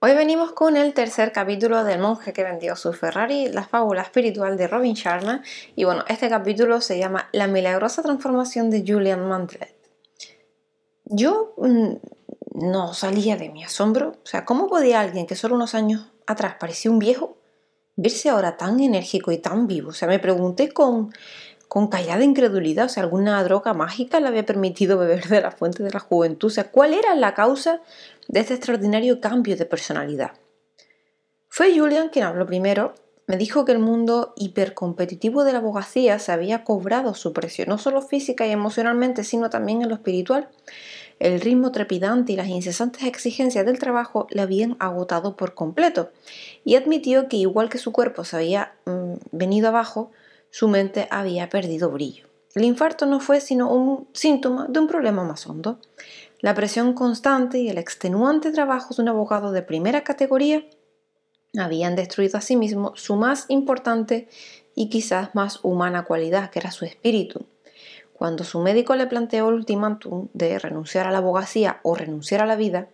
Hoy venimos con el tercer capítulo del monje que vendió su Ferrari, la fábula espiritual de Robin Sharma. Y bueno, este capítulo se llama La milagrosa transformación de Julian Mantelet. Yo mm, no salía de mi asombro. O sea, ¿cómo podía alguien que solo unos años atrás parecía un viejo verse ahora tan enérgico y tan vivo? O sea, me pregunté con, con callada incredulidad, o sea, alguna droga mágica le había permitido beber de la fuente de la juventud. O sea, ¿cuál era la causa de este extraordinario cambio de personalidad. Fue Julian quien habló primero, me dijo que el mundo hipercompetitivo de la abogacía se había cobrado su precio, no solo física y emocionalmente, sino también en lo espiritual. El ritmo trepidante y las incesantes exigencias del trabajo le habían agotado por completo y admitió que igual que su cuerpo se había mm, venido abajo, su mente había perdido brillo. El infarto no fue sino un síntoma de un problema más hondo. La presión constante y el extenuante trabajo de un abogado de primera categoría habían destruido asimismo sí su más importante y quizás más humana cualidad, que era su espíritu. Cuando su médico le planteó el ultimátum de renunciar a la abogacía o renunciar a la vida,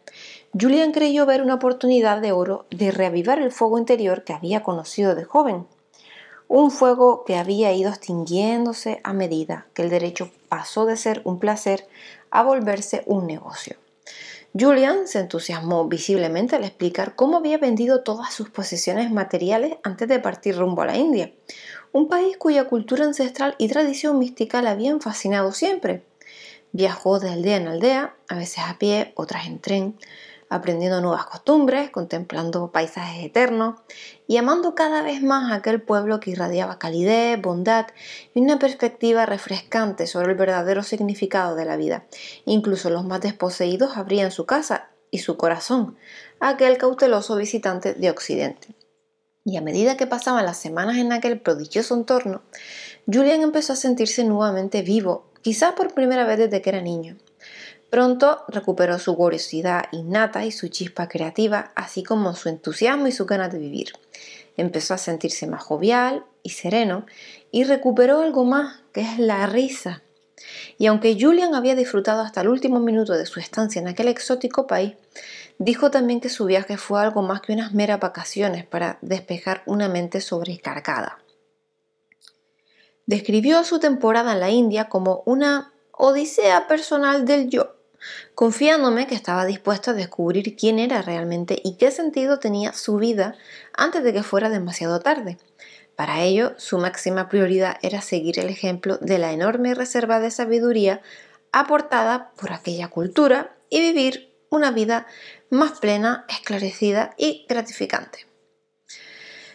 Julian creyó ver una oportunidad de oro de reavivar el fuego interior que había conocido de joven. Un fuego que había ido extinguiéndose a medida que el derecho pasó de ser un placer a volverse un negocio. Julian se entusiasmó visiblemente al explicar cómo había vendido todas sus posesiones materiales antes de partir rumbo a la India, un país cuya cultura ancestral y tradición mística le habían fascinado siempre. Viajó de aldea en aldea, a veces a pie, otras en tren, aprendiendo nuevas costumbres, contemplando paisajes eternos y amando cada vez más aquel pueblo que irradiaba calidez, bondad y una perspectiva refrescante sobre el verdadero significado de la vida. Incluso los más desposeídos abrían su casa y su corazón a aquel cauteloso visitante de Occidente. Y a medida que pasaban las semanas en aquel prodigioso entorno, Julian empezó a sentirse nuevamente vivo, quizás por primera vez desde que era niño. Pronto recuperó su curiosidad innata y su chispa creativa, así como su entusiasmo y su ganas de vivir. Empezó a sentirse más jovial y sereno y recuperó algo más, que es la risa. Y aunque Julian había disfrutado hasta el último minuto de su estancia en aquel exótico país, dijo también que su viaje fue algo más que unas meras vacaciones para despejar una mente sobrecargada. Describió su temporada en la India como una odisea personal del yo, confiándome que estaba dispuesto a descubrir quién era realmente y qué sentido tenía su vida antes de que fuera demasiado tarde. Para ello, su máxima prioridad era seguir el ejemplo de la enorme reserva de sabiduría aportada por aquella cultura y vivir una vida más plena, esclarecida y gratificante.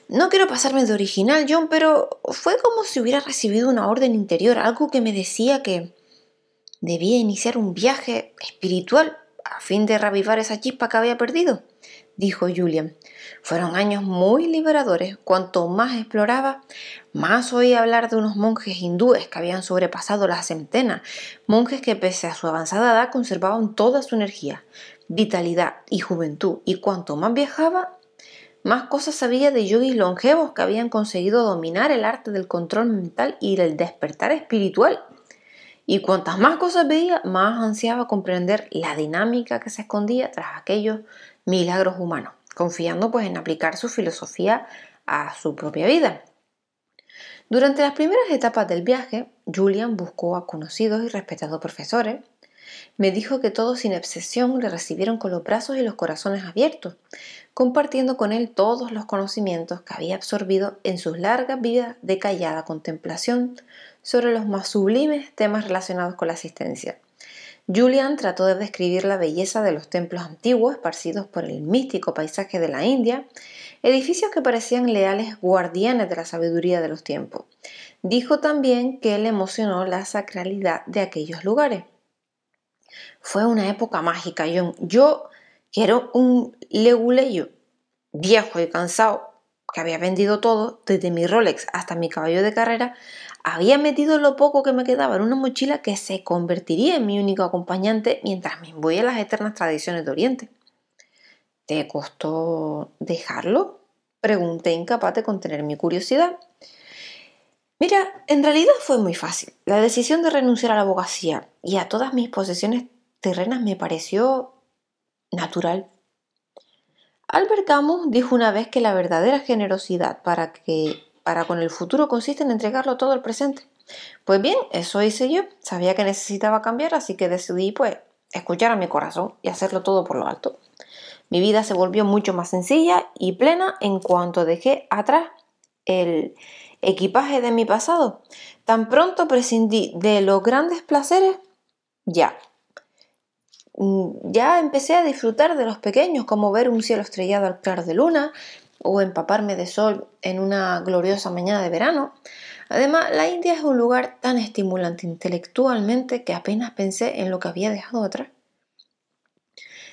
No quiero pasarme de original, John, pero fue como si hubiera recibido una orden interior, algo que me decía que debía iniciar un viaje espiritual a fin de revivar esa chispa que había perdido, dijo Julian. Fueron años muy liberadores. Cuanto más exploraba, más oía hablar de unos monjes hindúes que habían sobrepasado las centenas, monjes que pese a su avanzada edad conservaban toda su energía, vitalidad y juventud, y cuanto más viajaba, más cosas sabía de yogis longevos que habían conseguido dominar el arte del control mental y el despertar espiritual. Y cuantas más cosas veía, más ansiaba comprender la dinámica que se escondía tras aquellos milagros humanos, confiando pues en aplicar su filosofía a su propia vida. Durante las primeras etapas del viaje, Julian buscó a conocidos y respetados profesores. Me dijo que todos sin excepción le recibieron con los brazos y los corazones abiertos, compartiendo con él todos los conocimientos que había absorbido en sus largas vidas de callada contemplación sobre los más sublimes temas relacionados con la asistencia. Julian trató de describir la belleza de los templos antiguos esparcidos por el místico paisaje de la India, edificios que parecían leales guardianes de la sabiduría de los tiempos. Dijo también que le emocionó la sacralidad de aquellos lugares. Fue una época mágica, John. Yo, que era un leguleyo viejo y cansado, que había vendido todo, desde mi Rolex hasta mi caballo de carrera, había metido lo poco que me quedaba en una mochila que se convertiría en mi único acompañante mientras me imbuía las eternas tradiciones de Oriente. ¿Te costó dejarlo? Pregunté incapaz de contener mi curiosidad. Mira, en realidad fue muy fácil. La decisión de renunciar a la abogacía y a todas mis posesiones terrenas me pareció natural. Albert Camus dijo una vez que la verdadera generosidad para, que, para con el futuro consiste en entregarlo todo al presente. Pues bien, eso hice yo. Sabía que necesitaba cambiar, así que decidí, pues, escuchar a mi corazón y hacerlo todo por lo alto. Mi vida se volvió mucho más sencilla y plena en cuanto dejé atrás el equipaje de mi pasado. Tan pronto prescindí de los grandes placeres, ya. Mm, ya empecé a disfrutar de los pequeños, como ver un cielo estrellado al claro de luna o empaparme de sol en una gloriosa mañana de verano. Además, la India es un lugar tan estimulante intelectualmente que apenas pensé en lo que había dejado atrás.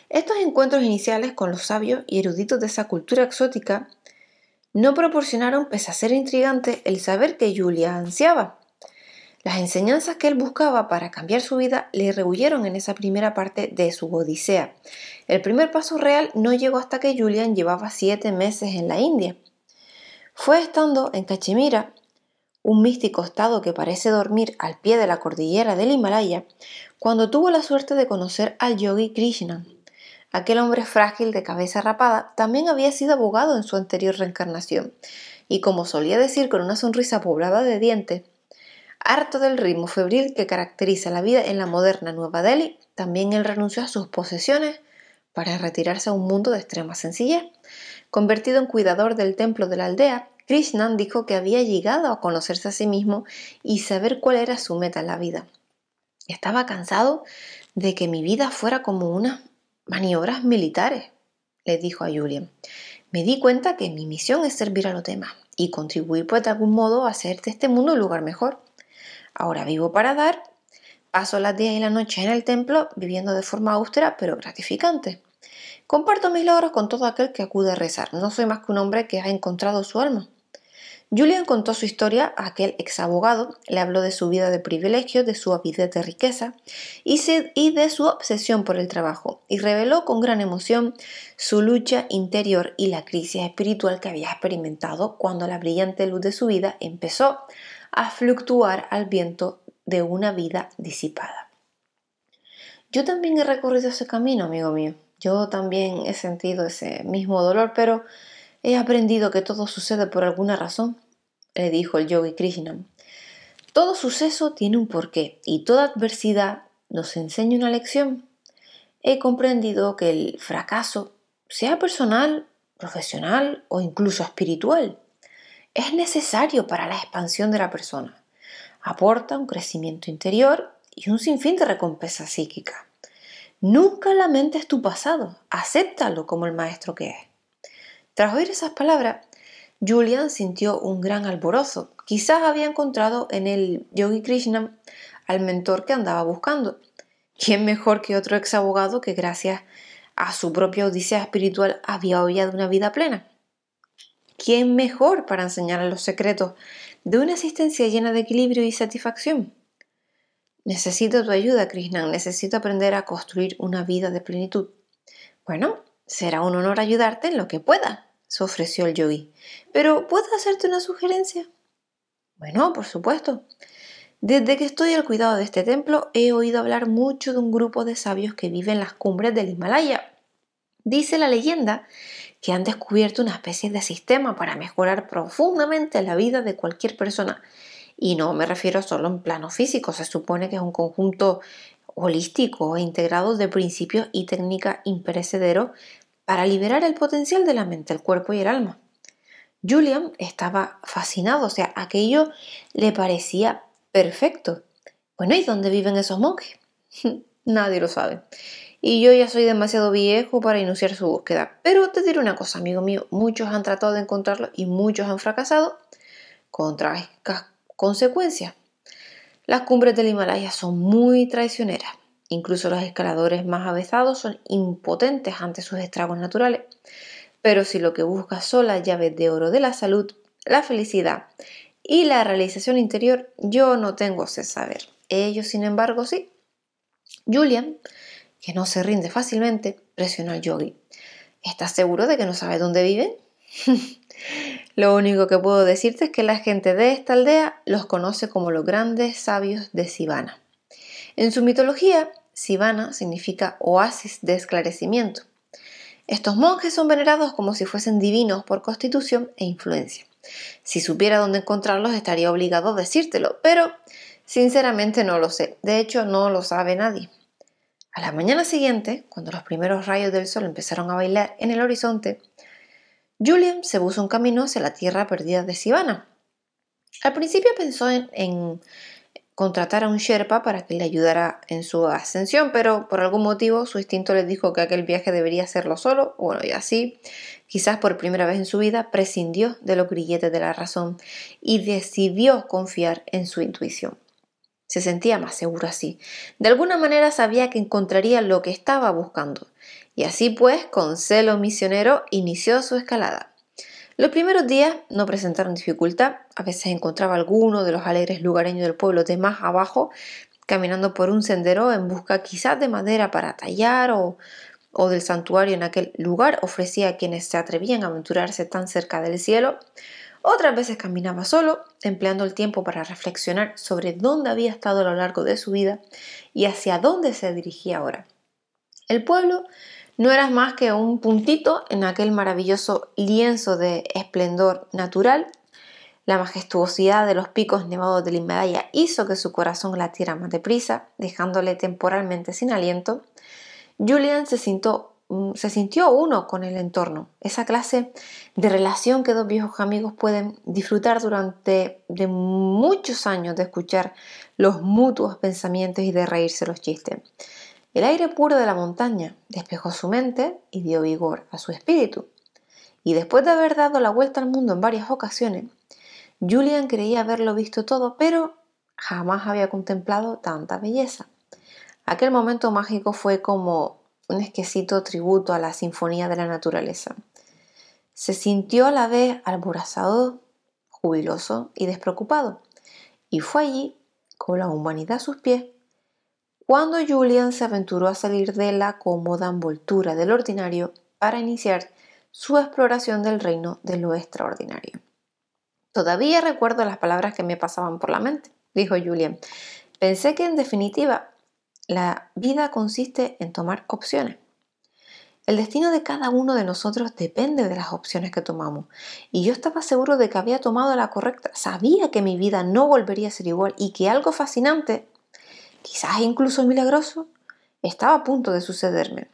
Estos encuentros iniciales con los sabios y eruditos de esa cultura exótica no proporcionaron, pese a ser intrigante, el saber que Julia ansiaba. Las enseñanzas que él buscaba para cambiar su vida le rehuyeron en esa primera parte de su Odisea. El primer paso real no llegó hasta que Julian llevaba siete meses en la India. Fue estando en Cachemira, un místico estado que parece dormir al pie de la cordillera del Himalaya, cuando tuvo la suerte de conocer al yogi Krishna. Aquel hombre frágil de cabeza rapada también había sido abogado en su anterior reencarnación, y como solía decir con una sonrisa poblada de dientes, harto del ritmo febril que caracteriza la vida en la moderna Nueva Delhi, también él renunció a sus posesiones para retirarse a un mundo de extrema sencillez. Convertido en cuidador del templo de la aldea, Krishnan dijo que había llegado a conocerse a sí mismo y saber cuál era su meta en la vida. Estaba cansado de que mi vida fuera como una maniobras militares, le dijo a Julian. Me di cuenta que mi misión es servir a los demás y contribuir pues de algún modo a hacer de este mundo un lugar mejor. Ahora vivo para dar, paso las días y las noches en el templo viviendo de forma austera pero gratificante. Comparto mis logros con todo aquel que acude a rezar. No soy más que un hombre que ha encontrado su alma. Julian contó su historia a aquel ex abogado, le habló de su vida de privilegio, de su avidez de riqueza y, de su obsesión por el trabajo, y reveló con gran emoción su lucha interior y la crisis espiritual que había experimentado cuando la brillante luz de su vida empezó a fluctuar al viento de una vida disipada. Yo también he recorrido ese camino, amigo mío. Yo también he sentido ese mismo dolor, pero He aprendido que todo sucede por alguna razón, le dijo el yogi Krishna. Todo suceso tiene un porqué y toda adversidad nos enseña una lección. He comprendido que el fracaso, sea personal, profesional o incluso espiritual, es necesario para la expansión de la persona. Aporta un crecimiento interior y un sinfín de recompensa psíquica. Nunca lamentes tu pasado, acéptalo como el maestro que es. Tras oír esas palabras, Julian sintió un gran alborozo. Quizás había encontrado en el Yogi Krishna al mentor que andaba buscando. ¿Quién mejor que otro ex abogado que gracias a su propia odisea espiritual había hollado una vida plena? ¿Quién mejor para enseñarle los secretos de una existencia llena de equilibrio y satisfacción? Necesito tu ayuda, Krishna. Necesito aprender a construir una vida de plenitud. Bueno, será un honor ayudarte en lo que pueda se ofreció el yogi. Pero ¿puedo hacerte una sugerencia? Bueno, por supuesto. Desde que estoy al cuidado de este templo he oído hablar mucho de un grupo de sabios que viven en las cumbres del Himalaya. Dice la leyenda que han descubierto una especie de sistema para mejorar profundamente la vida de cualquier persona. Y no me refiero solo en plano físico, se supone que es un conjunto holístico e integrado de principios y técnicas imperecederos para liberar el potencial de la mente, el cuerpo y el alma. Julian estaba fascinado, o sea, aquello le parecía perfecto. Bueno, ¿y dónde viven esos monjes? Nadie lo sabe. Y yo ya soy demasiado viejo para iniciar su búsqueda. Pero te diré una cosa, amigo mío, muchos han tratado de encontrarlo y muchos han fracasado con trágicas consecuencias. Las cumbres del Himalaya son muy traicioneras. Incluso los escaladores más avesados son impotentes ante sus estragos naturales. Pero si lo que buscas son las llaves de oro de la salud, la felicidad y la realización interior, yo no tengo ese saber. Ellos, sin embargo, sí. Julian, que no se rinde fácilmente, presionó al yogi. ¿Estás seguro de que no sabes dónde viven? Lo único que puedo decirte es que la gente de esta aldea los conoce como los grandes sabios de Sivana. En su mitología, Sivana significa oasis de esclarecimiento. Estos monjes son venerados como si fuesen divinos por constitución e influencia. Si supiera dónde encontrarlos estaría obligado a decírtelo, pero sinceramente no lo sé. De hecho, no lo sabe nadie. A la mañana siguiente, cuando los primeros rayos del sol empezaron a bailar en el horizonte, Julian se puso un camino hacia la tierra perdida de Sivana. Al principio pensó en, contratar a un Sherpa para que le ayudara en su ascensión, pero por algún motivo su instinto le dijo que aquel viaje debería hacerlo solo. Bueno, y así, quizás por primera vez en su vida, prescindió de los grilletes de la razón y decidió confiar en su intuición. Se sentía más seguro así. De alguna manera sabía que encontraría lo que estaba buscando. Y así pues, con celo misionero, inició su escalada. Los primeros días no presentaron dificultad, a veces encontraba alguno de los alegres lugareños del pueblo de más abajo, caminando por un sendero en busca quizás de madera para tallar o, o del santuario en aquel lugar ofrecía a quienes se atrevían a aventurarse tan cerca del cielo. Otras veces caminaba solo, empleando el tiempo para reflexionar sobre dónde había estado a lo largo de su vida y hacia dónde se dirigía ahora. El pueblo no eras más que un puntito en aquel maravilloso lienzo de esplendor natural. La majestuosidad de los picos nevados del Himalaya hizo que su corazón latiera más deprisa, dejándole temporalmente sin aliento. Julian se sintió, se sintió uno con el entorno, esa clase de relación que dos viejos amigos pueden disfrutar durante de muchos años de escuchar los mutuos pensamientos y de reírse los chistes. El aire puro de la montaña despejó su mente y dio vigor a su espíritu. Y después de haber dado la vuelta al mundo en varias ocasiones, Julian creía haberlo visto todo, pero jamás había contemplado tanta belleza. Aquel momento mágico fue como un exquisito tributo a la sinfonía de la naturaleza. Se sintió a la vez alborazado, jubiloso y despreocupado, y fue allí, con la humanidad a sus pies, cuando Julian se aventuró a salir de la cómoda envoltura del ordinario para iniciar su exploración del reino de lo extraordinario. Todavía recuerdo las palabras que me pasaban por la mente, dijo Julian. Pensé que en definitiva la vida consiste en tomar opciones. El destino de cada uno de nosotros depende de las opciones que tomamos. Y yo estaba seguro de que había tomado la correcta. Sabía que mi vida no volvería a ser igual y que algo fascinante quizás incluso milagroso, estaba a punto de sucederme.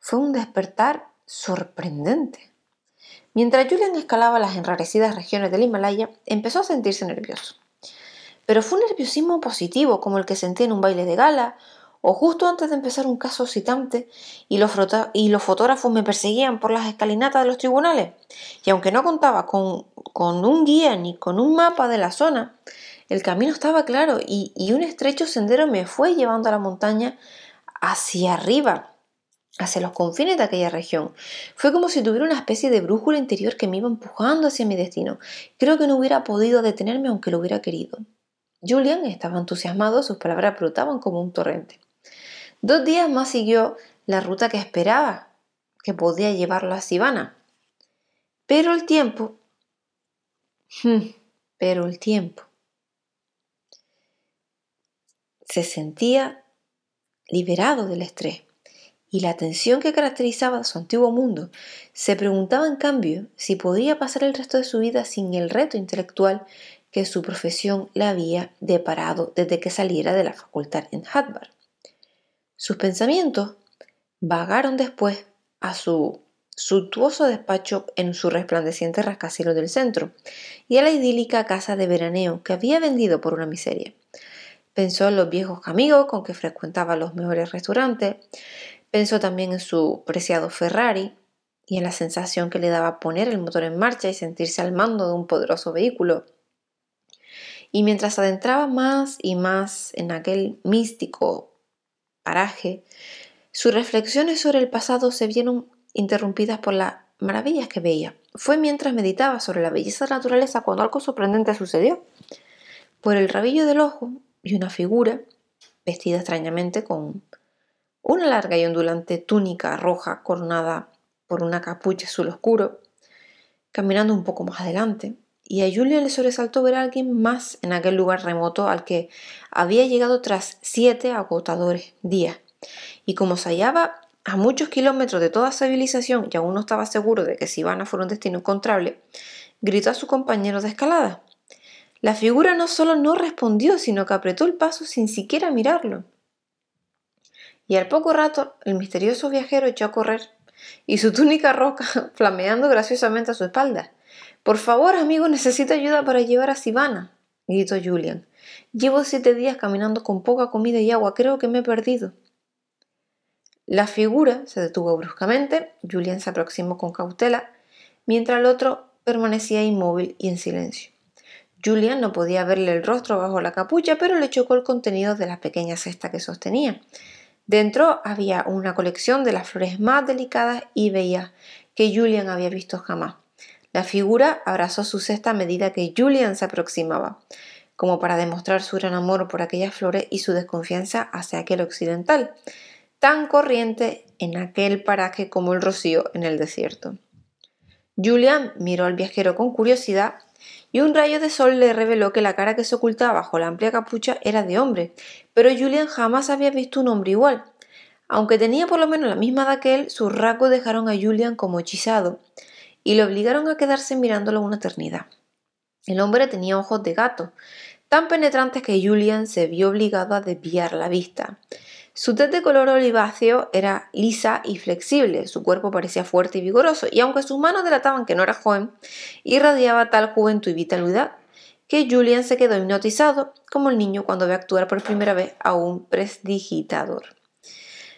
Fue un despertar sorprendente. Mientras Julian escalaba las enrarecidas regiones del Himalaya, empezó a sentirse nervioso. Pero fue un nerviosismo positivo, como el que sentí en un baile de gala, o justo antes de empezar un caso citante y los, y fotógrafos me perseguían por las escalinatas de los tribunales. Y aunque no contaba con, con un guía ni con un mapa de la zona, el camino estaba claro y, un estrecho sendero me fue llevando a la montaña hacia arriba, hacia los confines de aquella región. Fue como si tuviera una especie de brújula interior que me iba empujando hacia mi destino. Creo que no hubiera podido detenerme aunque lo hubiera querido. Julian estaba entusiasmado, sus palabras brotaban como un torrente. Dos días más siguió la ruta que esperaba, que podía llevarlo a Sivana. Pero el tiempo... Hmm, pero el tiempo se sentía liberado del estrés y la tensión que caracterizaba su antiguo mundo, se preguntaba en cambio si podría pasar el resto de su vida sin el reto intelectual que su profesión le había deparado desde que saliera de la facultad en Harvard. Sus pensamientos vagaron después a su suntuoso despacho en su resplandeciente rascacielos del centro y a la idílica casa de veraneo que había vendido por una miseria. Pensó en los viejos amigos con que frecuentaba los mejores restaurantes. Pensó también en su preciado Ferrari y en la sensación que le daba poner el motor en marcha y sentirse al mando de un poderoso vehículo. Y mientras adentraba más y más en aquel místico paraje, sus reflexiones sobre el pasado se vieron interrumpidas por las maravillas que veía. Fue mientras meditaba sobre la belleza de la naturaleza cuando algo sorprendente sucedió. Por el rabillo del ojo y una figura vestida extrañamente con una larga y ondulante túnica roja coronada por una capucha azul oscuro, caminando un poco más adelante, y a Julia le sobresaltó ver a alguien más en aquel lugar remoto al que había llegado tras siete agotadores días, y como se hallaba a muchos kilómetros de toda civilización y aún no estaba seguro de que Sivana fuera un destino encontrable, gritó a su compañero de escalada. La figura no solo no respondió, sino que apretó el paso sin siquiera mirarlo. Y al poco rato el misterioso viajero echó a correr, y su túnica roja flameando graciosamente a su espalda. Por favor, amigo, necesito ayuda para llevar a Sivana, gritó Julian. Llevo siete días caminando con poca comida y agua, creo que me he perdido. La figura se detuvo bruscamente, Julian se aproximó con cautela, mientras el otro permanecía inmóvil y en silencio. Julian no podía verle el rostro bajo la capucha, pero le chocó el contenido de la pequeña cesta que sostenía. Dentro había una colección de las flores más delicadas y bellas que Julian había visto jamás. La figura abrazó su cesta a medida que Julian se aproximaba, como para demostrar su gran amor por aquellas flores y su desconfianza hacia aquel occidental tan corriente en aquel paraje como el rocío en el desierto. Julian miró al viajero con curiosidad y un rayo de sol le reveló que la cara que se ocultaba bajo la amplia capucha era de hombre, pero Julian jamás había visto un hombre igual. Aunque tenía por lo menos la misma edad que él, sus rasgos dejaron a Julian como hechizado y le obligaron a quedarse mirándolo una eternidad. El hombre tenía ojos de gato, tan penetrantes que Julian se vio obligado a desviar la vista. Su tez de color oliváceo era lisa y flexible, su cuerpo parecía fuerte y vigoroso, y aunque sus manos delataban que no era joven, irradiaba tal juventud y vitalidad que Julian se quedó hipnotizado como el niño cuando ve actuar por primera vez a un presdigitador.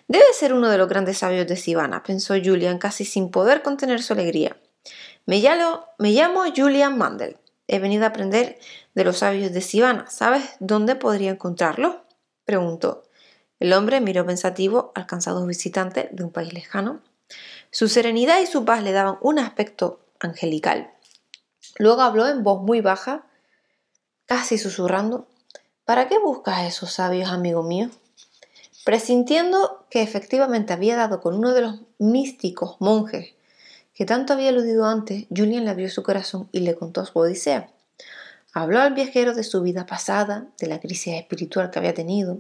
Debe ser uno de los grandes sabios de Sivana, pensó Julian casi sin poder contener su alegría. Me llamo, Julian Mandel. He venido a aprender de los sabios de Sivana. ¿Sabes dónde podría encontrarlo? preguntó. El hombre miró pensativo al cansado visitante de un país lejano. Su serenidad y su paz le daban un aspecto angelical. Luego habló en voz muy baja, casi susurrando. ¿Para qué buscas a esos sabios, amigo mío? Presintiendo que efectivamente había dado con uno de los místicos monjes que tanto había aludido antes, Julian le abrió su corazón y le contó su odisea. Habló al viajero de su vida pasada, de la crisis espiritual que había tenido,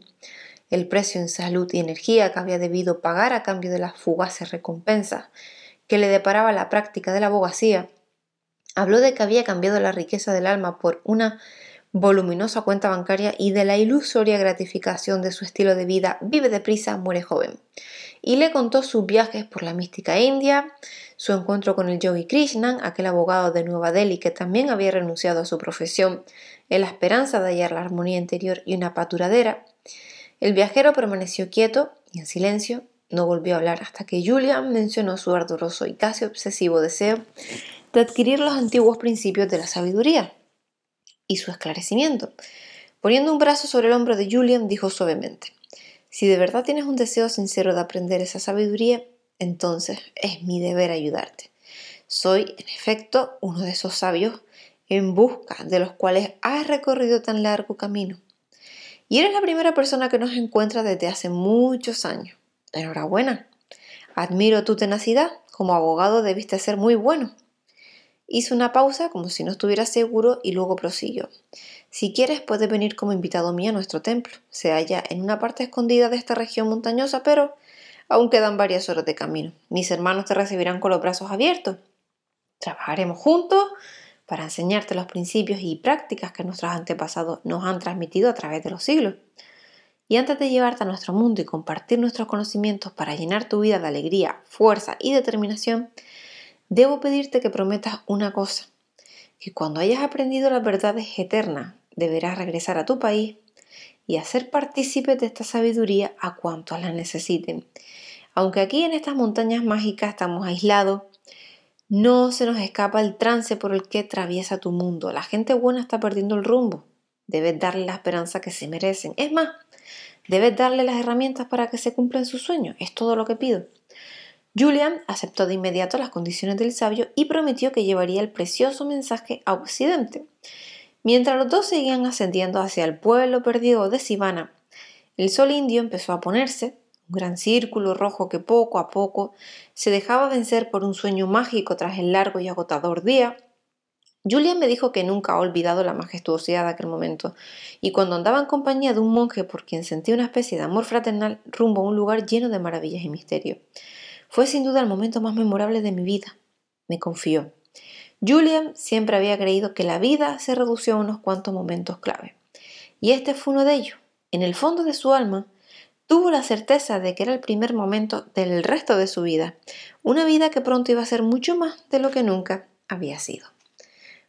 el precio en salud y energía que había debido pagar a cambio de las fugaces recompensas que le deparaba la práctica de la abogacía, habló de que había cambiado la riqueza del alma por una voluminosa cuenta bancaria y de la ilusoria gratificación de su estilo de vida vive deprisa, muere joven. Y le contó sus viajes por la mística India, su encuentro con el yogi Krishnan, aquel abogado de Nueva Delhi que también había renunciado a su profesión en la esperanza de hallar la armonía interior y una paturadera, el viajero permaneció quieto y en silencio, no volvió a hablar hasta que Julian mencionó su ardoroso y casi obsesivo deseo de adquirir los antiguos principios de la sabiduría y su esclarecimiento. Poniendo un brazo sobre el hombro de Julian, dijo suavemente, si de verdad tienes un deseo sincero de aprender esa sabiduría, entonces es mi deber ayudarte. Soy, en efecto, uno de esos sabios en busca de los cuales has recorrido tan largo camino. Y eres la primera persona que nos encuentra desde hace muchos años. Enhorabuena. Admiro tu tenacidad. Como abogado debiste ser muy bueno. Hizo una pausa como si no estuviera seguro y luego prosiguió. Si quieres puedes venir como invitado mío a nuestro templo. Se halla en una parte escondida de esta región montañosa, pero aún quedan varias horas de camino. Mis hermanos te recibirán con los brazos abiertos. Trabajaremos juntos para enseñarte los principios y prácticas que nuestros antepasados nos han transmitido a través de los siglos. Y antes de llevarte a nuestro mundo y compartir nuestros conocimientos para llenar tu vida de alegría, fuerza y determinación, debo pedirte que prometas una cosa, que cuando hayas aprendido las verdades eternas, deberás regresar a tu país y hacer partícipe de esta sabiduría a cuantos la necesiten. Aunque aquí en estas montañas mágicas estamos aislados, no se nos escapa el trance por el que atraviesa tu mundo. La gente buena está perdiendo el rumbo. Debes darle la esperanza que se merecen. Es más, debes darle las herramientas para que se cumplan sus sueños. Es todo lo que pido. Julian aceptó de inmediato las condiciones del sabio y prometió que llevaría el precioso mensaje a Occidente. Mientras los dos seguían ascendiendo hacia el pueblo perdido de Sivana, el sol indio empezó a ponerse, un gran círculo rojo que poco a poco se dejaba vencer por un sueño mágico tras el largo y agotador día. Julian me dijo que nunca ha olvidado la majestuosidad de aquel momento, y cuando andaba en compañía de un monje por quien sentía una especie de amor fraternal rumbo a un lugar lleno de maravillas y misterio. Fue sin duda el momento más memorable de mi vida. Me confió. Julian siempre había creído que la vida se redució a unos cuantos momentos clave. Y este fue uno de ellos. En el fondo de su alma, tuvo la certeza de que era el primer momento del resto de su vida, una vida que pronto iba a ser mucho más de lo que nunca había sido.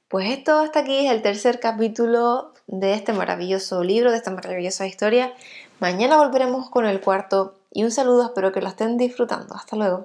Pues esto hasta aquí es el tercer capítulo de este maravilloso libro, de esta maravillosa historia. Mañana volveremos con el cuarto y un saludo, espero que lo estén disfrutando. Hasta luego.